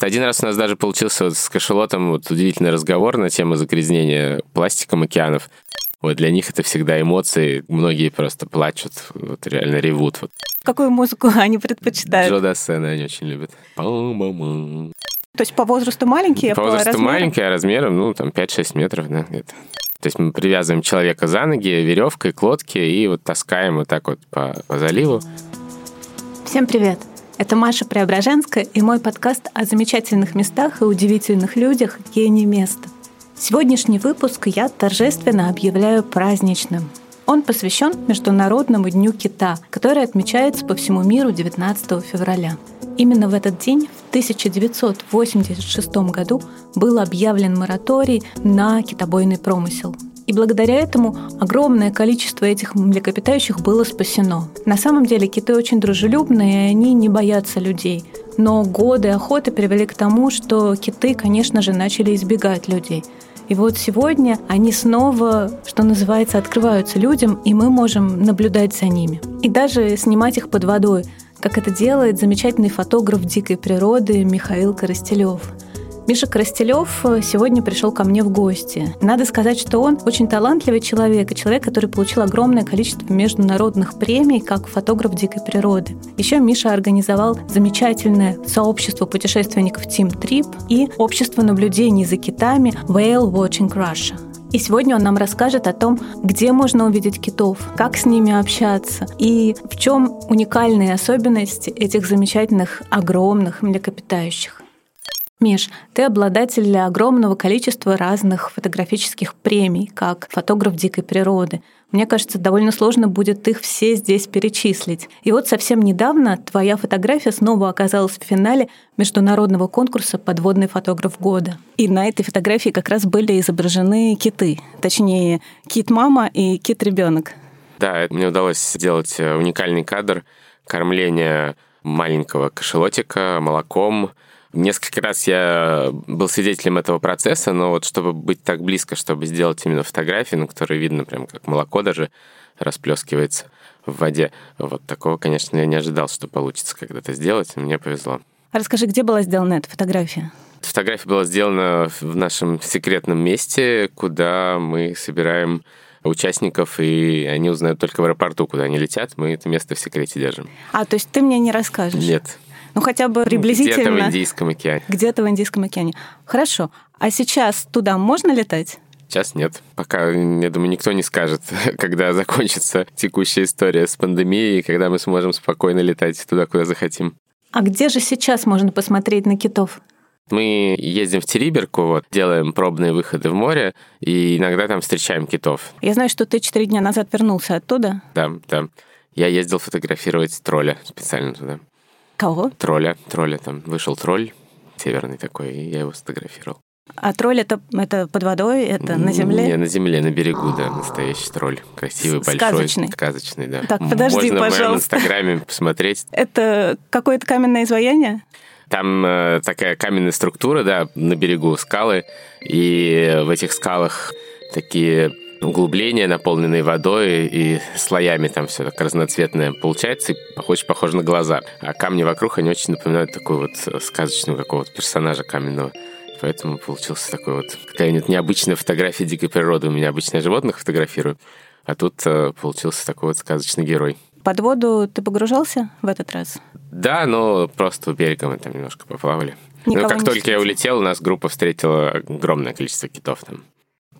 Один раз у нас даже получился вот с кашелотом вот удивительный разговор на тему загрязнения пластиком океанов. Вот для них это всегда эмоции. Многие просто плачут, вот реально ревут. Вот. Какую музыку они предпочитают? Джо Дассена они очень любят. Па-ба-ба. То есть по возрасту маленькие, По по возрасту размеру? маленькие, а размером, ну, там, 5-6 метров, да, где-то. То есть мы привязываем человека за ноги веревкой к лодке и вот таскаем вот так вот по, по заливу. Всем привет! Это Маша Преображенская и мой подкаст о замечательных местах и удивительных людях «Гений места». Сегодняшний выпуск я торжественно объявляю праздничным. Он посвящен Международному дню кита, который отмечается по всему миру 19 февраля. Именно в этот день, в 1986 году, был объявлен мораторий на китобойный промысел. И благодаря этому огромное количество этих млекопитающих было спасено. На самом деле киты очень дружелюбные, и они не боятся людей. Но годы охоты привели к тому, что киты, конечно же, начали избегать людей. И вот сегодня они снова, что называется, открываются людям, и мы можем наблюдать за ними. И даже снимать их под водой, как это делает замечательный фотограф дикой природы Михаил Коростелев. Миша Коростелев сегодня пришел ко мне в гости. Надо сказать, что он очень талантливый человек и человек, который получил огромное количество международных премий как фотограф дикой природы. Еще Миша организовал замечательное сообщество путешественников Team Trip и общество наблюдений за китами Whale Watching Russia. И сегодня он нам расскажет о том, где можно увидеть китов, как с ними общаться и в чем уникальные особенности этих замечательных огромных млекопитающих. Миш, ты обладатель огромного количества разных фотографических премий, как фотограф дикой природы. Мне кажется, довольно сложно будет их все здесь перечислить. И вот совсем недавно твоя фотография снова оказалась в финале международного конкурса «Подводный фотограф года». И на этой фотографии как раз были изображены киты, точнее, кит-мама и кит-ребенок. Да, мне удалось сделать э, уникальный кадр кормления маленького кашелотика молоком. Несколько раз я был свидетелем этого процесса, но вот чтобы быть так близко, чтобы сделать именно фотографию, на которой видно прям как молоко даже расплескивается в воде, вот такого, конечно, я не ожидал, что получится когда-то сделать, мне повезло. Расскажи, где была сделана эта фотография? Фотография была сделана в нашем секретном месте, куда мы собираем участников, и они узнают только в аэропорту, куда они летят. Мы это место в секрете держим. А, то есть ты мне не расскажешь? Нет. Ну, хотя бы приблизительно. Где-то в Индийском океане. Где-то в Индийском океане. Хорошо. А сейчас туда можно летать? Сейчас нет. Пока, я думаю, никто не скажет, когда закончится текущая история с пандемией, и когда мы сможем спокойно летать туда, куда захотим. А где же сейчас можно посмотреть на китов? Мы ездим в Териберку, вот, делаем пробные выходы в море, и иногда там встречаем китов. Я знаю, что ты четыре дня назад вернулся оттуда. Да, да. Я ездил фотографировать тролля специально туда. Кого? Тролля, тролля там. Вышел тролль северный такой, и я его сфотографировал. А тролль это, это под водой, это на земле? Не, на земле, на берегу, да, настоящий тролль. Красивый, большой. Сказочный. Сказочный, да. Так, подожди, Можно в моем пожалуйста. инстаграме посмотреть. Это какое-то каменное изваяние? Там э, такая каменная структура, да, на берегу скалы, и в этих скалах такие углубления, наполненные водой и слоями там все так разноцветное получается, и очень похоже на глаза. А камни вокруг, они очень напоминают такой вот сказочного какого-то персонажа каменного. Поэтому получился такой вот какая-нибудь необычная фотография дикой природы. У меня обычно животных фотографирую, а тут э, получился такой вот сказочный герой. Под воду ты погружался в этот раз? Да, но просто у берега мы там немножко поплавали. Никого ну, как только я улетел, у нас группа встретила огромное количество китов там.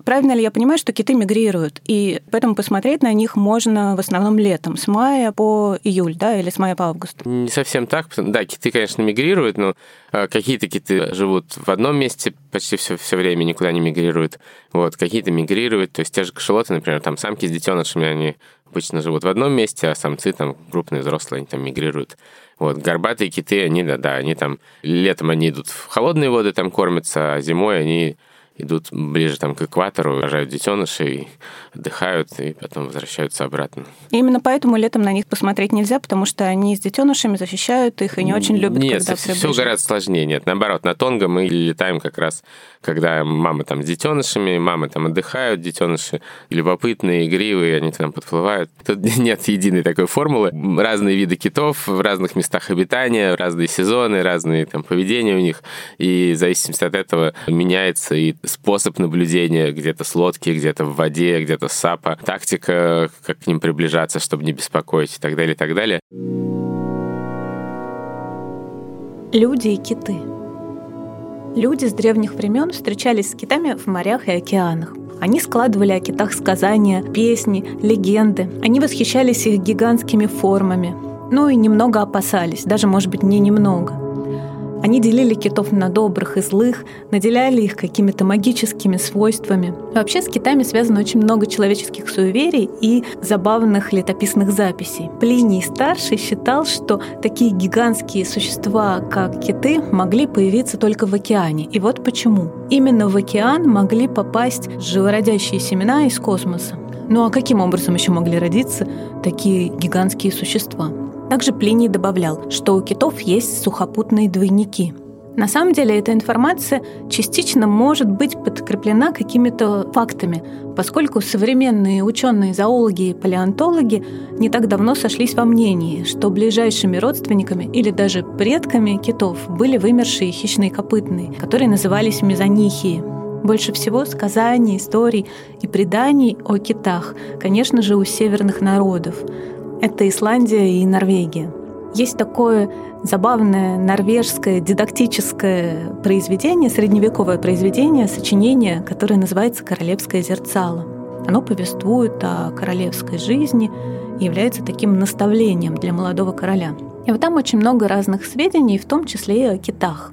Правильно ли я понимаю, что киты мигрируют, и поэтому посмотреть на них можно в основном летом, с мая по июль, да, или с мая по август? Не совсем так. Да, киты, конечно, мигрируют, но э, какие-то киты живут в одном месте почти все, все время, никуда не мигрируют. Вот, какие-то мигрируют, то есть те же кашелоты, например, там самки с детенышами, они обычно живут в одном месте, а самцы там крупные, взрослые, они там мигрируют. Вот, горбатые киты, они, да, да, они там, летом они идут в холодные воды, там кормятся, а зимой они идут ближе там к экватору, рожают детенышей, отдыхают и потом возвращаются обратно. именно поэтому летом на них посмотреть нельзя, потому что они с детенышами защищают их и не очень любят, Нет, когда все, все гораздо сложнее. Нет, наоборот, на Тонго мы летаем как раз, когда мама там с детенышами, мамы там отдыхают, детеныши любопытные, игривые, они там подплывают. Тут нет единой такой формулы. Разные виды китов в разных местах обитания, разные сезоны, разные там поведения у них. И в зависимости от этого меняется и способ наблюдения где-то с лодки, где-то в воде, где-то с сапа, тактика, как к ним приближаться, чтобы не беспокоить и так далее, и так далее. Люди и киты. Люди с древних времен встречались с китами в морях и океанах. Они складывали о китах сказания, песни, легенды. Они восхищались их гигантскими формами. Ну и немного опасались, даже, может быть, не немного. Они делили китов на добрых и злых, наделяли их какими-то магическими свойствами. Вообще с китами связано очень много человеческих суеверий и забавных летописных записей. Плиний Старший считал, что такие гигантские существа, как киты, могли появиться только в океане. И вот почему. Именно в океан могли попасть живородящие семена из космоса. Ну а каким образом еще могли родиться такие гигантские существа? Также Плиний добавлял, что у китов есть сухопутные двойники. На самом деле эта информация частично может быть подкреплена какими-то фактами, поскольку современные ученые-зоологи и палеонтологи не так давно сошлись во мнении, что ближайшими родственниками или даже предками китов были вымершие хищные копытные, которые назывались мезонихии. Больше всего сказаний, историй и преданий о китах, конечно же, у северных народов. Это Исландия и Норвегия. Есть такое забавное норвежское дидактическое произведение, средневековое произведение, сочинение, которое называется «Королевское зерцало». Оно повествует о королевской жизни и является таким наставлением для молодого короля. И вот там очень много разных сведений, в том числе и о китах.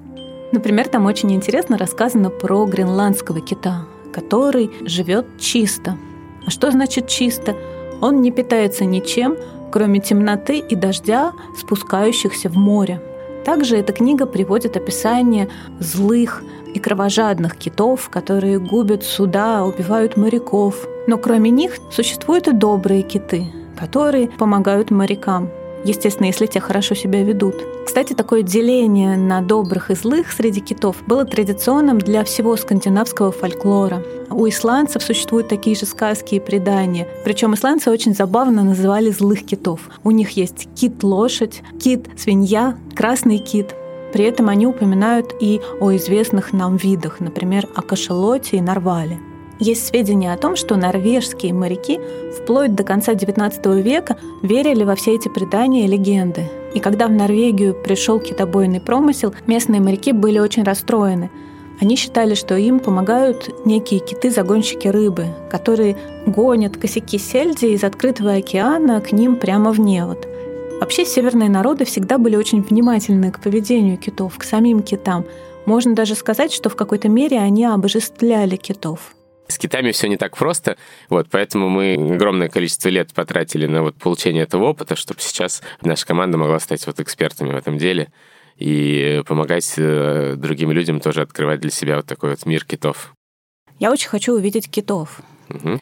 Например, там очень интересно рассказано про гренландского кита, который живет чисто. А что значит чисто? Он не питается ничем, кроме темноты и дождя, спускающихся в море. Также эта книга приводит описание злых и кровожадных китов, которые губят суда, убивают моряков. Но кроме них существуют и добрые киты, которые помогают морякам естественно, если те хорошо себя ведут. Кстати, такое деление на добрых и злых среди китов было традиционным для всего скандинавского фольклора. У исландцев существуют такие же сказки и предания. Причем исландцы очень забавно называли злых китов. У них есть кит-лошадь, кит-свинья, красный кит. При этом они упоминают и о известных нам видах, например, о кашалоте и нарвале. Есть сведения о том, что норвежские моряки вплоть до конца XIX века верили во все эти предания и легенды. И когда в Норвегию пришел китобойный промысел, местные моряки были очень расстроены. Они считали, что им помогают некие киты-загонщики рыбы, которые гонят косяки сельди из открытого океана к ним прямо в невод. Вообще северные народы всегда были очень внимательны к поведению китов, к самим китам. Можно даже сказать, что в какой-то мере они обожествляли китов. С китами все не так просто, вот, поэтому мы огромное количество лет потратили на вот получение этого опыта, чтобы сейчас наша команда могла стать вот экспертами в этом деле и помогать э, другим людям тоже открывать для себя вот такой вот мир китов. Я очень хочу увидеть китов. Угу.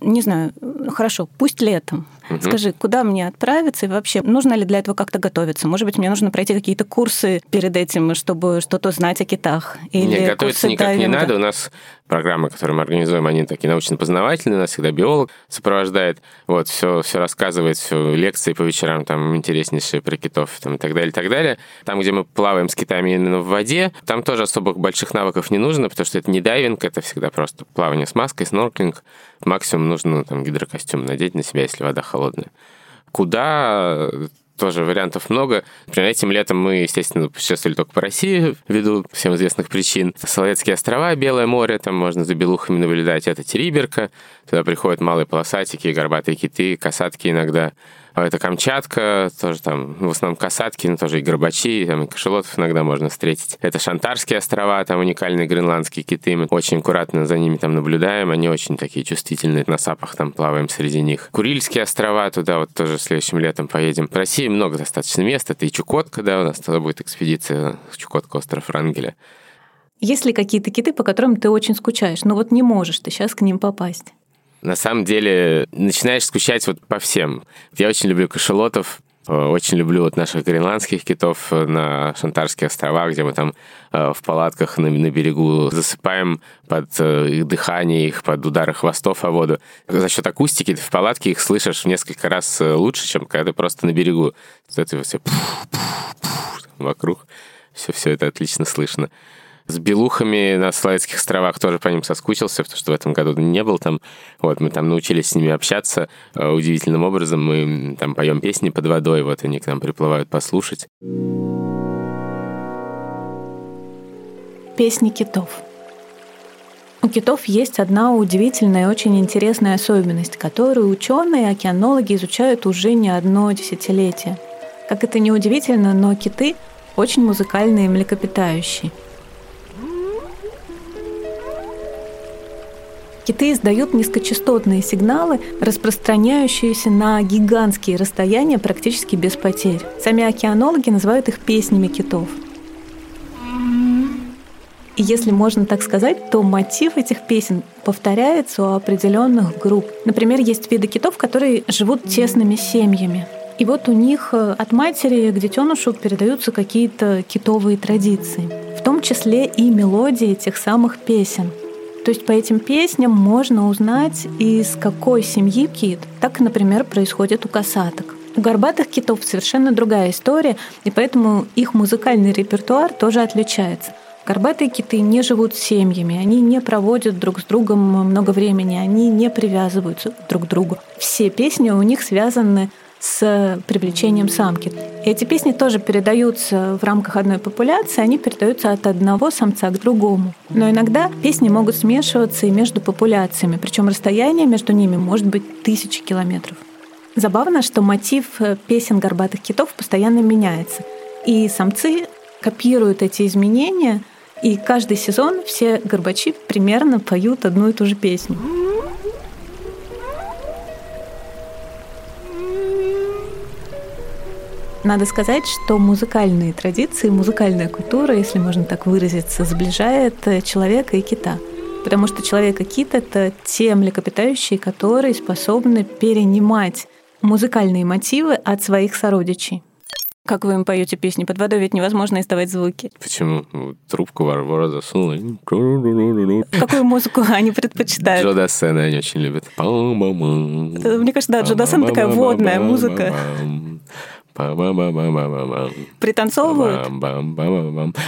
Не знаю, хорошо, пусть летом. Угу. Скажи, куда мне отправиться и вообще нужно ли для этого как-то готовиться? Может быть, мне нужно пройти какие-то курсы перед этим, чтобы что-то знать о китах? Или Нет, готовиться никак дайвинга? не надо. У нас программы, которые мы организуем, они такие научно-познавательные, нас всегда биолог сопровождает, вот, все, все рассказывает, все лекции по вечерам, там, интереснейшие про китов, там, и так далее, и так далее. Там, где мы плаваем с китами именно в воде, там тоже особых больших навыков не нужно, потому что это не дайвинг, это всегда просто плавание с маской, снорклинг. Максимум нужно там гидрокостюм надеть на себя, если вода холодная. Куда тоже вариантов много. Например, этим летом мы, естественно, путешествовали только по России, ввиду всем известных причин. Соловецкие острова, Белое море, там можно за белухами наблюдать. Это Териберка, туда приходят малые полосатики, горбатые киты, касатки иногда. А это Камчатка, тоже там, ну, в основном касатки, но тоже и горбачи, там и кашелотов иногда можно встретить. Это Шантарские острова, там уникальные гренландские киты, мы очень аккуратно за ними там наблюдаем, они очень такие чувствительные, на сапах там плаваем среди них. Курильские острова, туда вот тоже следующим летом поедем. В России много достаточно мест, это и Чукотка, да, у нас туда будет экспедиция Чукотка, остров Рангеля. Есть ли какие-то киты, по которым ты очень скучаешь, но вот не можешь ты сейчас к ним попасть? На самом деле, начинаешь скучать вот по всем. Я очень люблю кашелотов, э, очень люблю вот наших гренландских китов э, на Шантарских островах, где мы там э, в палатках на, на берегу засыпаем под их дыхание, их под удары хвостов о воду. За счет акустики ты в палатке их слышишь в несколько раз лучше, чем когда ты просто на берегу. Это все вокруг. Все, все это отлично слышно. С белухами на Славянских островах тоже по ним соскучился, потому что в этом году не был там. Вот, мы там научились с ними общаться э, удивительным образом. Мы там поем песни под водой, вот они к нам приплывают послушать. Песни китов. У китов есть одна удивительная и очень интересная особенность, которую ученые и океанологи изучают уже не одно десятилетие. Как это не удивительно, но киты очень музыкальные млекопитающие – Киты издают низкочастотные сигналы, распространяющиеся на гигантские расстояния практически без потерь. Сами океанологи называют их песнями китов. И если можно так сказать, то мотив этих песен повторяется у определенных групп. Например, есть виды китов, которые живут тесными семьями. И вот у них э, от матери к детенышу передаются какие-то китовые традиции, в том числе и мелодии этих самых песен. То есть по этим песням можно узнать, из какой семьи кит. Так, например, происходит у касаток. У горбатых китов совершенно другая история, и поэтому их музыкальный репертуар тоже отличается. Горбатые киты не живут семьями, они не проводят друг с другом много времени, они не привязываются друг к другу. Все песни у них связаны с привлечением самки. Эти песни тоже передаются в рамках одной популяции, они передаются от одного самца к другому. Но иногда песни могут смешиваться и между популяциями, причем расстояние между ними может быть тысячи километров. Забавно, что мотив э, песен горбатых китов постоянно меняется. И самцы копируют эти изменения, и каждый сезон все горбачи примерно поют одну и ту же песню. Надо сказать, что музыкальные традиции, музыкальная культура, если можно так выразиться, сближает э, человека и кита. Потому что человек и кит — это те млекопитающие, которые способны перенимать музыкальные мотивы от своих сородичей. Как вы им поете песни? Под водой ведь невозможно издавать звуки. Почему? Трубку Варвара засунула. Какую музыку они предпочитают? Джо Дассена они очень любят. Мне кажется, да, Джо Дассен такая водная музыка. Пританцовывают?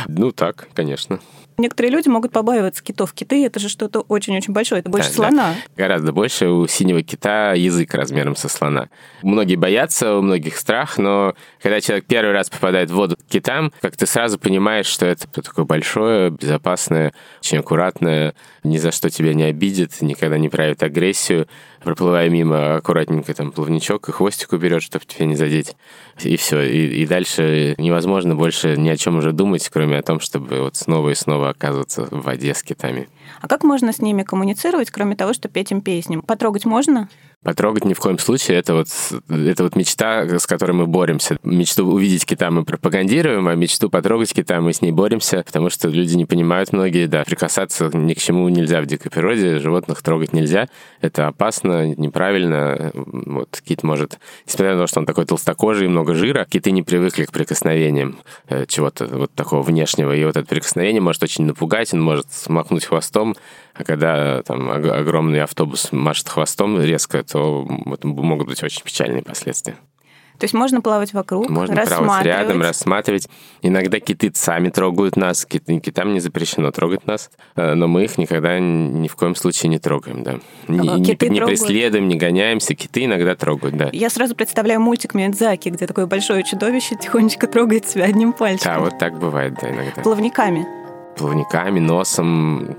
Ну так, конечно. Некоторые люди могут побаиваться китов. Киты — это же что-то очень-очень большое, это больше да, слона. Да. Гораздо больше. У синего кита язык размером со слона. Многие боятся, у многих страх, но когда человек первый раз попадает в воду к китам, как ты сразу понимаешь, что это такое большое, безопасное, очень аккуратное, ни за что тебя не обидит, никогда не проявит агрессию. Проплывая мимо, аккуратненько там плавничок и хвостик уберет, чтобы тебя не задеть. И все. И, и дальше невозможно больше ни о чем уже думать, кроме о том, чтобы вот снова и снова оказываться в воде с китами. А как можно с ними коммуницировать, кроме того, что петь им песни? Потрогать можно? Потрогать ни в коем случае. Это вот, это вот мечта, с которой мы боремся. Мечту увидеть кита мы пропагандируем, а мечту потрогать кита мы с ней боремся, потому что люди не понимают многие, да, прикасаться ни к чему нельзя в дикой природе, животных трогать нельзя. Это опасно, неправильно. Вот кит может, несмотря на то, что он такой толстокожий, много жира, киты не привыкли к прикосновениям э, чего-то вот такого внешнего. И вот это прикосновение может очень напугать, он может смахнуть хвостом, а когда там огромный автобус машет хвостом резко, то могут быть очень печальные последствия. То есть можно плавать вокруг, можно плавать рядом, рассматривать. Иногда киты сами трогают нас, кит, китам не запрещено трогать нас, э, но мы их никогда ни в коем случае не трогаем, да. Не, а, не, не преследуем, не гоняемся, киты иногда трогают, да. Я сразу представляю мультик Миядзаки, где такое большое чудовище тихонечко трогает себя одним пальчиком. Да, вот так бывает, да, иногда. Плавниками плавниками, носом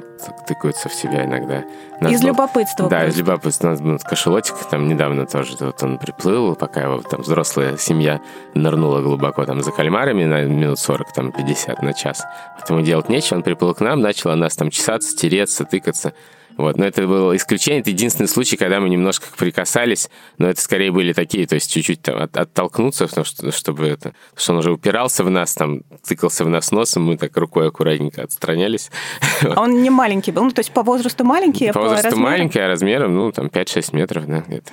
тыкаются в себя иногда. Нас из был, любопытства. Да, просто. из любопытства. У нас был кашелотик, там недавно тоже вот он приплыл, пока его там взрослая семья нырнула глубоко там за кальмарами на минут 40, там 50 на час. Поэтому делать нечего, он приплыл к нам, начал нас там чесаться, тереться, тыкаться. Вот, но это было исключение, это единственный случай, когда мы немножко прикасались, но это скорее были такие, то есть чуть-чуть там от, оттолкнуться, потому что, чтобы это, что он уже упирался в нас, там, тыкался в нас носом, мы так рукой аккуратненько отстранялись. А он не маленький был, ну, то есть по возрасту маленький, а по, по возрасту размерам? маленький, а размером, ну, там, 5-6 метров, да, где-то.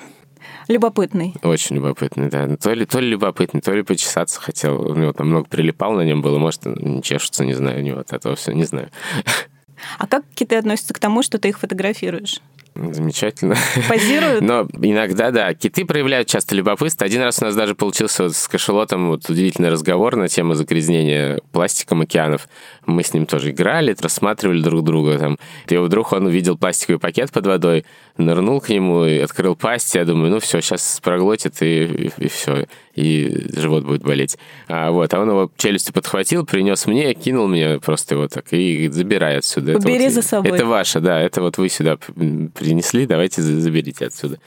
Любопытный. Очень любопытный, да. То ли, то ли любопытный, то ли почесаться хотел. У него там много прилипал на нем было, может, не чешется, не знаю, у него от этого все, не знаю. А как киты относятся к тому, что ты их фотографируешь? Замечательно. Позируют? Но иногда, да, киты проявляют часто любопытство. Один раз у нас даже получился вот с кашелотом вот удивительный разговор на тему загрязнения пластиком океанов. Мы с ним тоже играли, рассматривали друг друга. Там. И вдруг он увидел пластиковый пакет под водой, нырнул к нему и открыл пасть. Я думаю, ну все, сейчас проглотит и, и, и все и живот будет болеть. А, вот, а он его челюстью подхватил, принес мне, кинул мне просто его так и забирай отсюда. Убери это за собой. Это ваше, да, это вот вы сюда принесли, давайте заберите отсюда.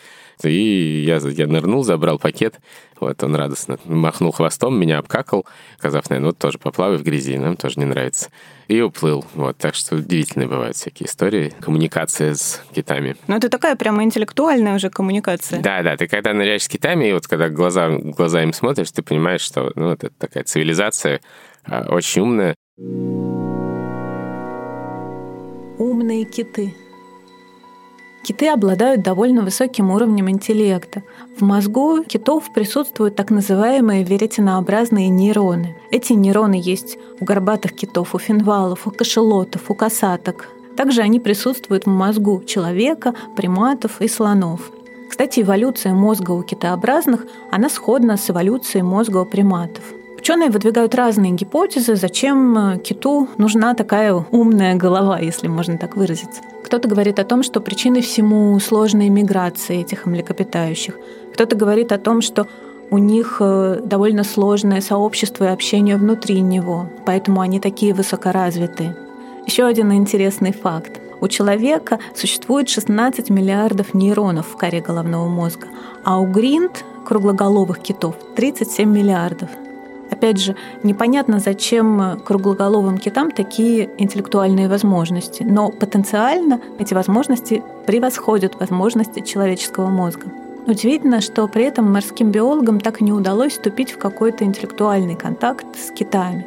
И я, я нырнул, забрал пакет. Вот он радостно махнул хвостом, меня обкакал, сказав, наверное, вот тоже поплавай в грязи, нам тоже не нравится. И уплыл. Вот, так что удивительные бывают всякие истории. Коммуникация с китами. Ну, это такая прямо интеллектуальная уже коммуникация. Да, да. Ты когда ныряешь с китами, и вот когда глаза, глаза им смотришь, ты понимаешь, что ну, это такая цивилизация а, очень умная. Умные киты. Киты обладают довольно высоким уровнем интеллекта. В мозгу китов присутствуют так называемые веретенообразные нейроны. Эти нейроны есть у горбатых китов, у финвалов, у кашелотов, у касаток. Также они присутствуют в мозгу человека, приматов и слонов. Кстати, эволюция мозга у китообразных, она сходна с эволюцией мозга у приматов. Ученые выдвигают разные гипотезы, зачем э, киту нужна такая умная голова, если можно так выразиться. Кто-то говорит о том, что причиной всему сложной миграции этих млекопитающих. Кто-то говорит о том, что у них э, довольно сложное сообщество и общение внутри него, поэтому они такие высокоразвитые. Еще один интересный факт. У человека существует 16 миллиардов нейронов в коре головного мозга, а у гринд, круглоголовых китов, 37 миллиардов. Опять же, непонятно, зачем круглоголовым китам такие интеллектуальные возможности, но потенциально эти возможности превосходят возможности человеческого мозга. Удивительно, что при этом морским биологам так и не удалось вступить в какой-то интеллектуальный контакт с китами.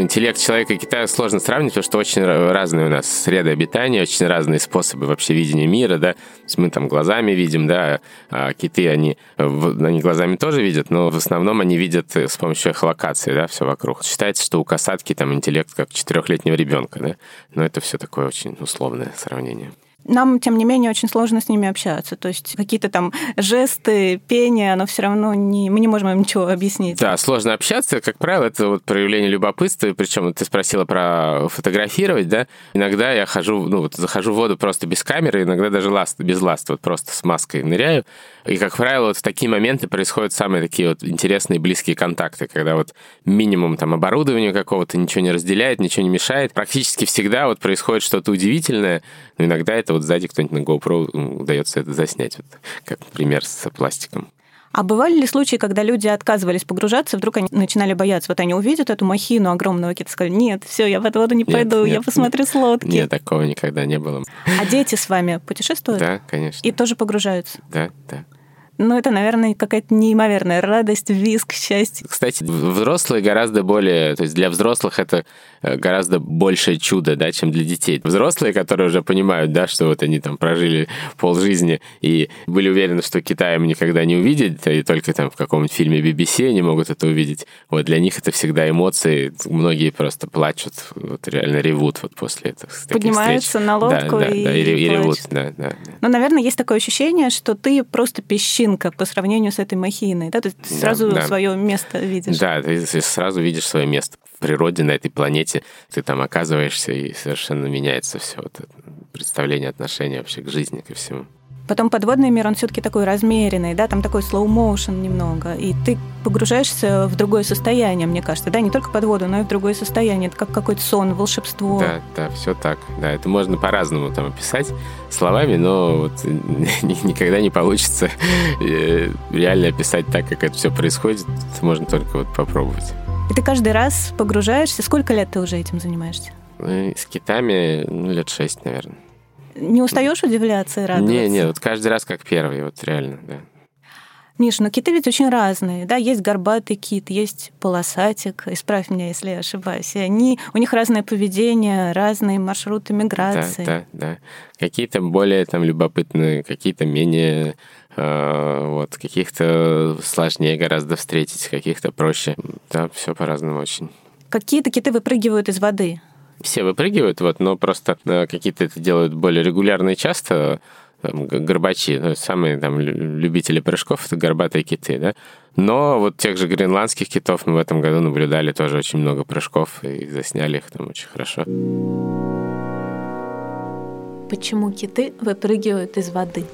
Интеллект человека и Китая сложно сравнить, потому что очень разные у нас среды обитания, очень разные способы вообще видения мира, да. То есть мы там глазами видим, да, а киты, они, они глазами тоже видят, но в основном они видят с помощью эхолокации, да, все вокруг. Считается, что у касатки там интеллект как четырехлетнего ребенка, да, но это все такое очень условное сравнение нам, тем не менее, очень сложно с ними общаться. То есть какие-то там жесты, пение, оно все равно не, мы не можем им ничего объяснить. Да, сложно общаться. Как правило, это вот проявление любопытства. Причем ты спросила про фотографировать, да? Иногда я хожу, ну вот захожу в воду просто без камеры, иногда даже ласт, без ласт, вот просто с маской ныряю. И, как правило, вот в такие моменты происходят самые такие вот интересные близкие контакты, когда вот минимум там оборудования какого-то ничего не разделяет, ничего не мешает. Практически всегда вот происходит что-то удивительное, но иногда это вот сзади кто-нибудь на GoPro удается это заснять, вот, как пример с пластиком. А бывали ли случаи, когда люди отказывались погружаться, вдруг они начинали бояться? Вот они увидят эту махину огромного кита, сказали, нет, все, я в эту воду не нет, пойду, нет, я посмотрю нет, с лодки. Нет, такого никогда не было. А дети с вами путешествуют? Да, конечно. И тоже погружаются? Да, да. Ну, это, наверное, какая-то неимоверная радость, визг, счастье. Кстати, взрослые гораздо более... То есть для взрослых это гораздо большее чудо, да, чем для детей. Взрослые, которые уже понимают, да, что вот они там прожили полжизни и были уверены, что Китай им никогда не увидят, и только там в каком-нибудь фильме BBC они могут это увидеть. Вот для них это всегда эмоции. Многие просто плачут, вот реально ревут вот после этого. Поднимаются встреч. на лодку да, и, да, и, и, и ревут. Да, да, да. Ну, наверное, есть такое ощущение, что ты просто песчинка по сравнению с этой махиной, да? То есть сразу да, да. свое место видишь. Да, ты сразу видишь свое место в природе, на этой планете. Ты там оказываешься, и совершенно меняется все вот это представление, отношение вообще к жизни, ко всему. Потом подводный мир, он все-таки такой размеренный, да, там такой slow motion немного, и ты погружаешься в другое состояние, мне кажется, да, не только под воду, но и в другое состояние, это как какой-то сон, волшебство. Да, да, все так, да, это можно по-разному там описать словами, но вот никогда не получится э, реально описать так, как это все происходит, это можно только вот попробовать. И ты каждый раз погружаешься, сколько лет ты уже этим занимаешься? Ну, с китами, ну, лет шесть, наверное Не устаешь удивляться и радоваться? Не, не, вот каждый раз как первый, вот реально, да. Миш, но киты ведь очень разные, да, есть горбатый кит, есть полосатик, исправь меня, если я ошибаюсь, и они, у них разное поведение, разные маршруты миграции. Да, да, да. Какие-то более там любопытные, какие-то менее вот, каких-то сложнее гораздо встретить, каких-то проще. Да, все по-разному очень. Какие-то киты выпрыгивают из воды. Все выпрыгивают, вот, но просто э, какие-то это делают более регулярно и часто, там, горбачи, ну, самые там любители прыжков, это горбатые киты, да. Но вот тех же гренландских китов мы в этом году наблюдали тоже очень много прыжков и засняли их там очень хорошо. Почему киты выпрыгивают из воды?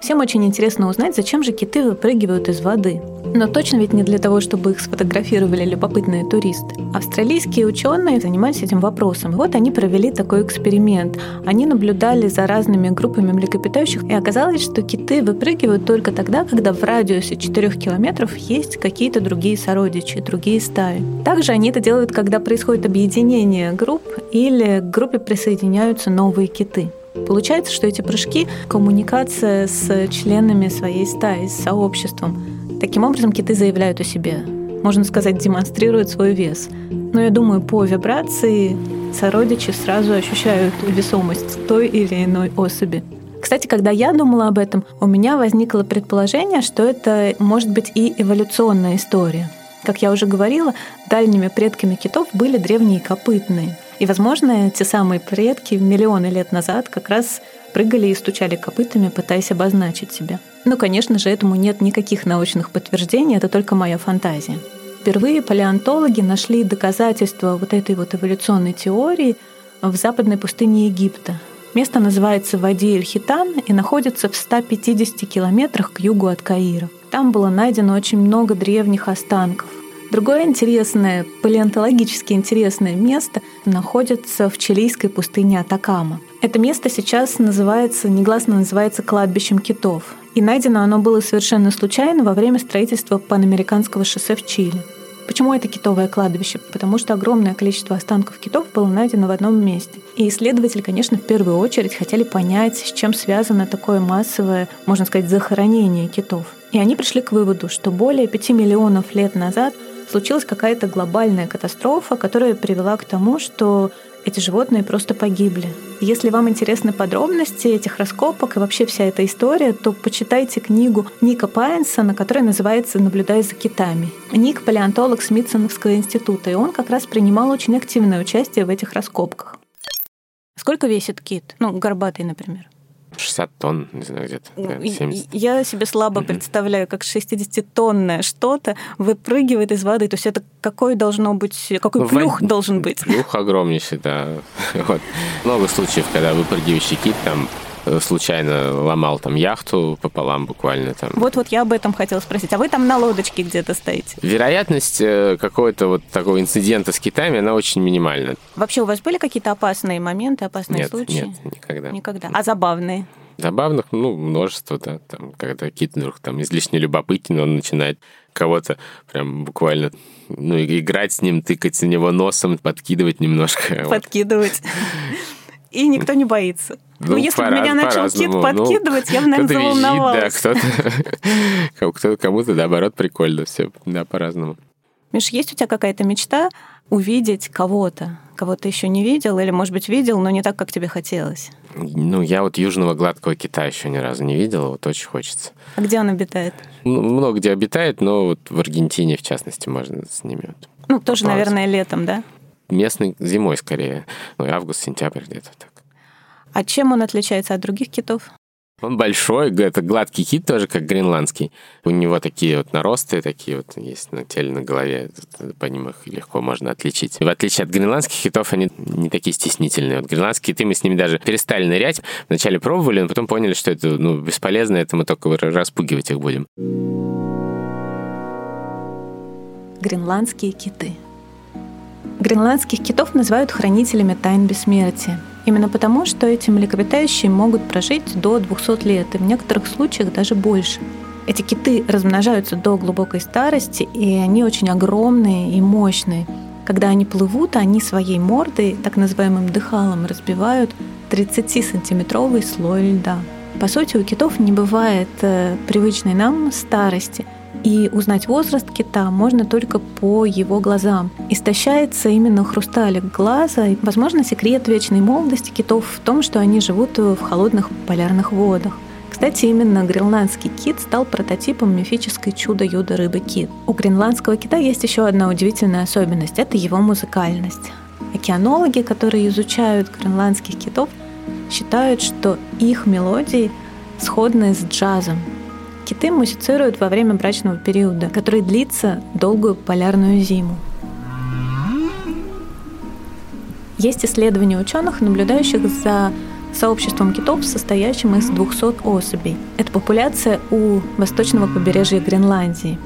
Всем очень интересно узнать, зачем же киты выпрыгивают из воды. Но точно ведь не для того, чтобы их сфотографировали любопытные туристы. Австралийские ученые занимались этим вопросом. И вот они провели такой эксперимент. Они наблюдали за разными группами млекопитающих, и оказалось, что киты выпрыгивают только тогда, когда в радиусе 4 километров есть какие-то другие сородичи, другие стаи. Также они это делают, когда происходит объединение групп или к группе присоединяются новые киты. Получается, что эти прыжки — коммуникация с членами своей стаи, с сообществом. Таким образом, киты заявляют о себе. Можно сказать, демонстрируют свой вес. Но я думаю, по вибрации сородичи сразу ощущают весомость той или иной особи. Кстати, когда я думала об этом, у меня возникло предположение, что это может быть и эволюционная история. Как я уже говорила, дальними предками китов были древние копытные — и, возможно, те самые предки миллионы лет назад как раз прыгали и стучали копытами, пытаясь обозначить себя. Но, конечно же, этому нет никаких научных подтверждений, это только моя фантазия. Впервые палеонтологи нашли доказательства вот этой вот эволюционной теории в западной пустыне Египта. Место называется Вади-эль-Хитан и находится в 150 километрах к югу от Каира. Там было найдено очень много древних останков. Другое интересное, палеонтологически интересное место находится в чилийской пустыне Атакама. Это место сейчас называется, негласно называется кладбищем китов. И найдено оно было совершенно случайно во время строительства Панамериканского шоссе в Чили. Почему это китовое кладбище? Потому что огромное количество останков китов было найдено в одном месте. И исследователи, конечно, в первую очередь хотели понять, с чем связано такое массовое, можно сказать, захоронение китов. И они пришли к выводу, что более 5 миллионов лет назад случилась какая-то глобальная катастрофа, которая привела к тому, что эти животные просто погибли. Если вам интересны подробности этих раскопок и вообще вся эта история, то почитайте книгу Ника Пайнсона, которая называется «Наблюдая за китами». Ник — палеонтолог Смитсоновского института, и он как раз принимал очень активное участие в этих раскопках. Сколько весит кит? Ну, горбатый, например. 60 тонн, не знаю, где-то. 70. Я себе слабо представляю, как 60-тонное что-то выпрыгивает из воды. То есть это какой должно быть, какой ну, плюх в... должен быть? Плюх огромнейший, да. Вот. Много случаев, когда выпрыгивающий кит там случайно ломал там яхту пополам буквально там. Вот-вот я об этом хотела спросить. А вы там на лодочке где-то стоите? Вероятность э, какого-то вот такого инцидента с китами, она очень минимальна. Вообще у вас были какие-то опасные моменты, опасные нет, случаи? Нет, никогда. Никогда. А забавные? Забавных, ну, множество, да. Там, когда кит вдруг там излишне любопытен, он начинает кого-то прям буквально ну, играть с ним, тыкать на него носом, подкидывать немножко. Подкидывать. И никто не боится. Ну, ну если бы меня начал кит подкидывать, ну, я бы, наверное, заволновалась. Визжит, да, кто-то, кто кому-то, наоборот, прикольно все, да, по-разному. Миш, есть у тебя какая-то мечта увидеть кого-то, кого ты еще не видел, или, может быть, видел, но не так, как тебе хотелось? Ну, я вот южного гладкого кита еще ни разу не видел, вот очень хочется. А где он обитает? Ну, много где обитает, но вот в Аргентине, в частности, можно с ними вот Ну, тоже, наверное, летом, да? Местный зимой скорее, ну, август, сентябрь где-то так. А чем он отличается от других китов? Он большой, это гладкий кит тоже, как гренландский. У него такие вот наросты, такие вот есть на теле, на голове. По ним их легко можно отличить. В отличие от гренландских китов, они не такие стеснительные. Вот гренландские киты, мы с ними даже перестали нырять. Вначале пробовали, но потом поняли, что это ну, бесполезно, это мы только распугивать их будем. Гренландские киты. Гренландских китов называют хранителями тайн бессмертия. Именно потому, что эти млекопитающие могут прожить до 200 лет, и в некоторых случаях даже больше. Эти киты размножаются до глубокой старости, и они очень огромные и мощные. Когда они плывут, они своей мордой, так называемым дыхалом, разбивают 30-сантиметровый слой льда. По сути, у китов не бывает э, привычной нам старости – и узнать возраст кита можно только по его глазам. Истощается именно хрусталик глаза. И, возможно, секрет вечной молодости китов в том, что они живут в холодных полярных водах. Кстати, именно гренландский кит стал прототипом мифической чудо-юдо рыбы кит. У гренландского кита есть еще одна удивительная особенность – это его музыкальность. Океанологи, которые изучают гренландских китов, считают, что их мелодии сходны с джазом, Киты мусицируют во время брачного периода, который длится долгую полярную зиму. Есть исследования ученых, наблюдающих за сообществом китов, состоящим из 200 особей. Это популяция у восточного побережья Гренландии.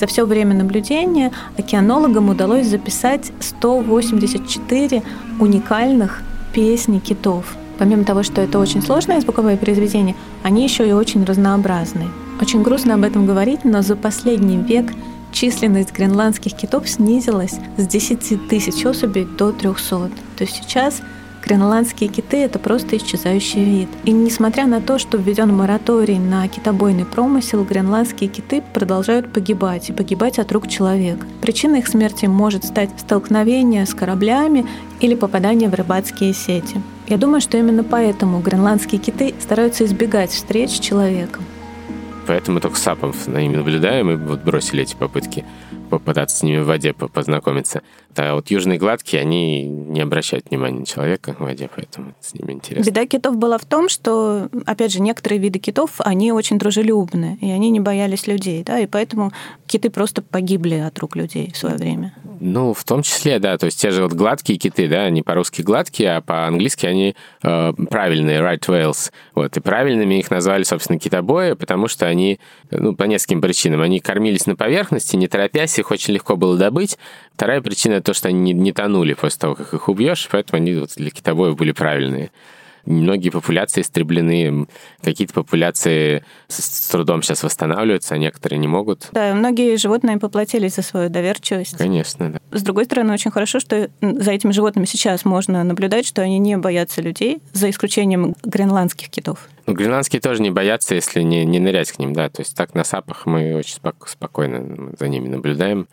За все время наблюдения океанологам удалось записать 184 уникальных песни китов. Помимо того, что это очень сложное звуковое произведение, они еще и очень разнообразные. Очень грустно об этом говорить, но за последний век численность гренландских китов снизилась с 10 тысяч особей до 300. То есть сейчас гренландские киты — это просто исчезающий вид. И несмотря на то, что введен мораторий на китобойный промысел, гренландские киты продолжают погибать, и погибать от рук человека. Причиной их смерти может стать столкновение с кораблями или попадание в рыбацкие сети. Я думаю, что именно поэтому гренландские киты стараются избегать встреч с человеком поэтому только с САПом на ними наблюдаем и вот бросили эти попытки попытаться с ними в воде познакомиться. А вот южные гладкие, они не обращают внимания на человека в воде, поэтому с ними интересно. Беда китов была в том, что, опять же, некоторые виды китов, они очень дружелюбны, и они не боялись людей, да, и поэтому киты просто погибли от рук людей в свое время. Ну, в том числе, да. То есть те же вот гладкие киты, да, они по-русски гладкие, а по-английски они э, правильные, right whales. Вот, и правильными их назвали, собственно, китобои, потому что они, ну, по нескольким причинам. Они кормились на поверхности, не торопясь, их очень легко было добыть. Вторая причина то, что они не, не тонули после того, как их убьешь, поэтому они вот для китобоев были правильные многие популяции истреблены, какие-то популяции с, трудом сейчас восстанавливаются, а некоторые не могут. Да, многие животные поплатились за свою доверчивость. Конечно, да. С другой стороны, очень хорошо, что за этими животными сейчас можно наблюдать, что они не боятся людей, за исключением гренландских китов. Ну, гренландские тоже не боятся, если не, не нырять к ним, да. То есть так на сапах мы очень спокойно за ними наблюдаем.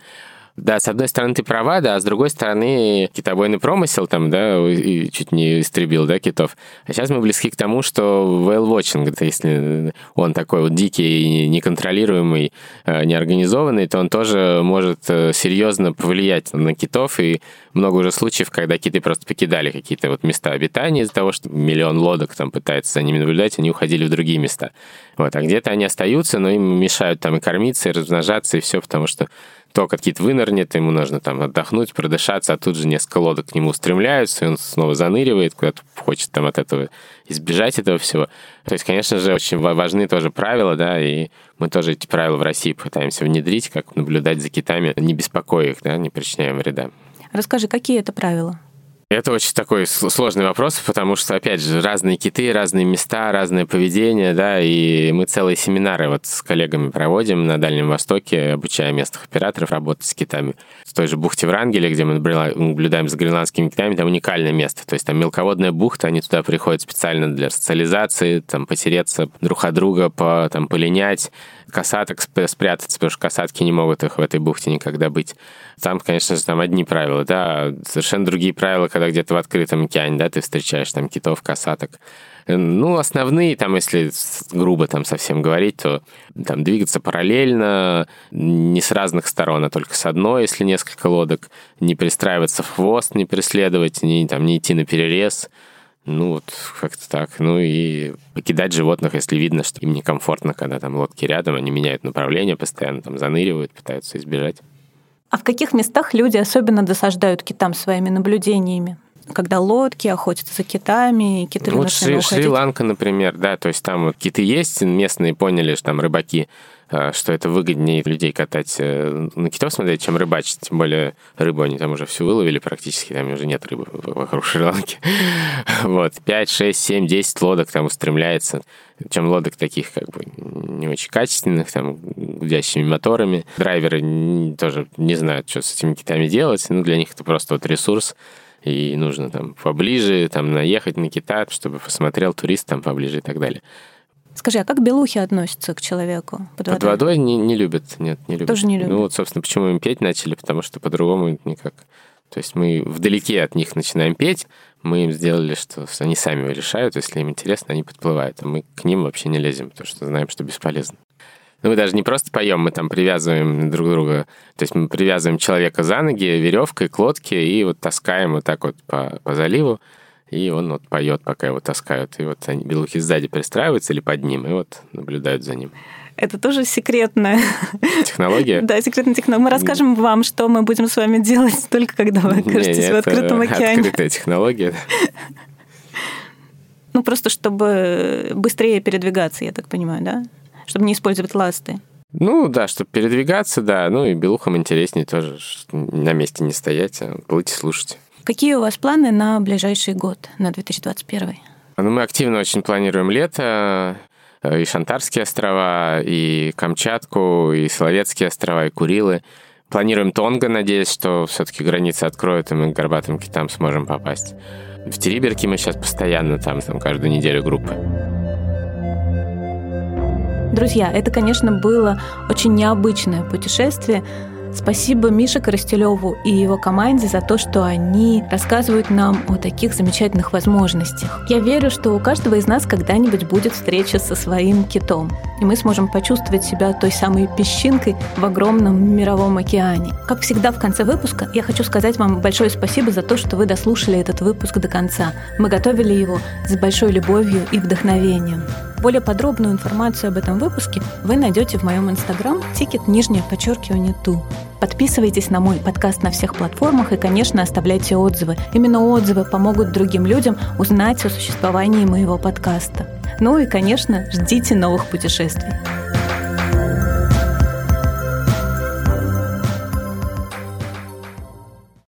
Да, с одной стороны, ты права, да, а с другой стороны, китобойный промысел там, да, и чуть не истребил, да, китов. А сейчас мы близки к тому, что whale-watching, если он такой вот дикий, неконтролируемый, э, неорганизованный, то он тоже может э, серьезно повлиять на китов, и много уже случаев, когда киты просто покидали какие-то вот места обитания из-за того, что миллион лодок там пытается за ними наблюдать, они уходили в другие места. Вот, а где-то они остаются, но им мешают там и кормиться, и размножаться, и все, потому что только кит вынырнет, ему нужно там отдохнуть, продышаться, а тут же несколько лодок к нему устремляются, и он снова заныривает, куда-то хочет там от этого избежать этого всего. То есть, конечно же, очень важны тоже правила, да, и мы тоже эти правила в России пытаемся внедрить, как наблюдать за китами, не беспокоя их, да, не причиняя вреда. Расскажи, какие это правила? Это очень такой сложный вопрос, потому что, опять же, разные киты, разные места, разное поведение, да, и мы целые семинары вот с коллегами проводим на Дальнем Востоке, обучая местных операторов работать с китами. В той же бухте Врангеля, где мы наблюдаем за гренландскими китами, там уникальное место, то есть там мелководная бухта, они туда приходят специально для социализации, там потереться друг от друга, по, там полинять, касаток спрятаться, потому что касатки не могут их в этой бухте никогда быть. Там, конечно же, там одни правила, да, совершенно другие правила, когда где-то в открытом океане, да, ты встречаешь там китов, касаток. Ну, основные, там, если грубо там совсем говорить, то там двигаться параллельно, не с разных сторон, а только с одной, если несколько лодок, не пристраиваться в хвост, не преследовать, не, там, не идти на перерез. Ну, вот как-то так. Ну и покидать животных, если видно, что им некомфортно, когда там лодки рядом, они меняют направление постоянно, там заныривают, пытаются избежать. А в каких местах люди особенно досаждают китам своими наблюдениями? когда лодки охотятся за китами, и киты Вот Шри- Шри-Ланка, например, да, то есть там вот киты есть, местные поняли, что там рыбаки что это выгоднее людей катать э, на китов смотреть, чем рыбачить. Тем более рыбу они там уже всю выловили практически, там уже нет рыбы вокруг Шри-Ланки. Вот, 5, 6, 7, 10 лодок там устремляется. Чем лодок таких как бы не очень качественных, там, гудящими моторами. Драйверы тоже не знают, что с этими китами делать. Ну, для них это просто вот ресурс и нужно там поближе там наехать на Китай, чтобы посмотрел турист там поближе и так далее. Скажи, а как белухи относятся к человеку под водой? Под водой не, не любят, нет, не любят. Тоже не любят? Ну вот, собственно, почему им петь начали, потому что по-другому никак. То есть мы вдалеке от них начинаем петь, мы им сделали, что они сами решают, если им интересно, они подплывают, а мы к ним вообще не лезем, потому что знаем, что бесполезно. Ну, мы даже не просто поем, мы там привязываем друг друга. То есть мы привязываем человека за ноги веревкой к лодке и вот таскаем вот так вот по, по заливу. И он вот поет, пока его таскают. И вот они, белухи сзади пристраиваются или под ним, и вот наблюдают за ним. Это тоже секретная технология. Да, секретная технология. Мы расскажем вам, что мы будем с вами делать только когда вы окажетесь в открытом океане. Открытая технология. Ну, просто чтобы быстрее передвигаться, я так понимаю, да? Чтобы не использовать ласты. Ну да, чтобы передвигаться, да. Ну и белухам интереснее тоже на месте не стоять, а плыть и слушать. Какие у вас планы на ближайший год, на 2021? Ну, мы активно очень планируем лето, э, и Шантарские острова, и Камчатку, и Соловецкие острова, и Курилы. Планируем Тонго, надеюсь, что все-таки границы откроют, и мы к горбатым китам сможем попасть. В Териберке мы сейчас постоянно там, там каждую неделю группы. Друзья, это, конечно, было очень необычное путешествие, Спасибо Мише Коростелеву и его команде за то, что они рассказывают нам о таких замечательных возможностях. Я верю, что у каждого из нас когда-нибудь будет встреча со своим китом, и мы сможем почувствовать себя той самой песчинкой в огромном мировом океане. Как всегда в конце выпуска я хочу сказать вам большое спасибо за то, что вы дослушали этот выпуск до конца. Мы готовили его с большой любовью и вдохновением. Более подробную информацию об этом выпуске вы найдете в моем инстаграм тикет нижнее подчеркивание ту. Подписывайтесь на мой подкаст на всех платформах и, конечно, оставляйте отзывы. Именно отзывы помогут другим людям узнать о существовании моего подкаста. Ну и, конечно, ждите новых путешествий.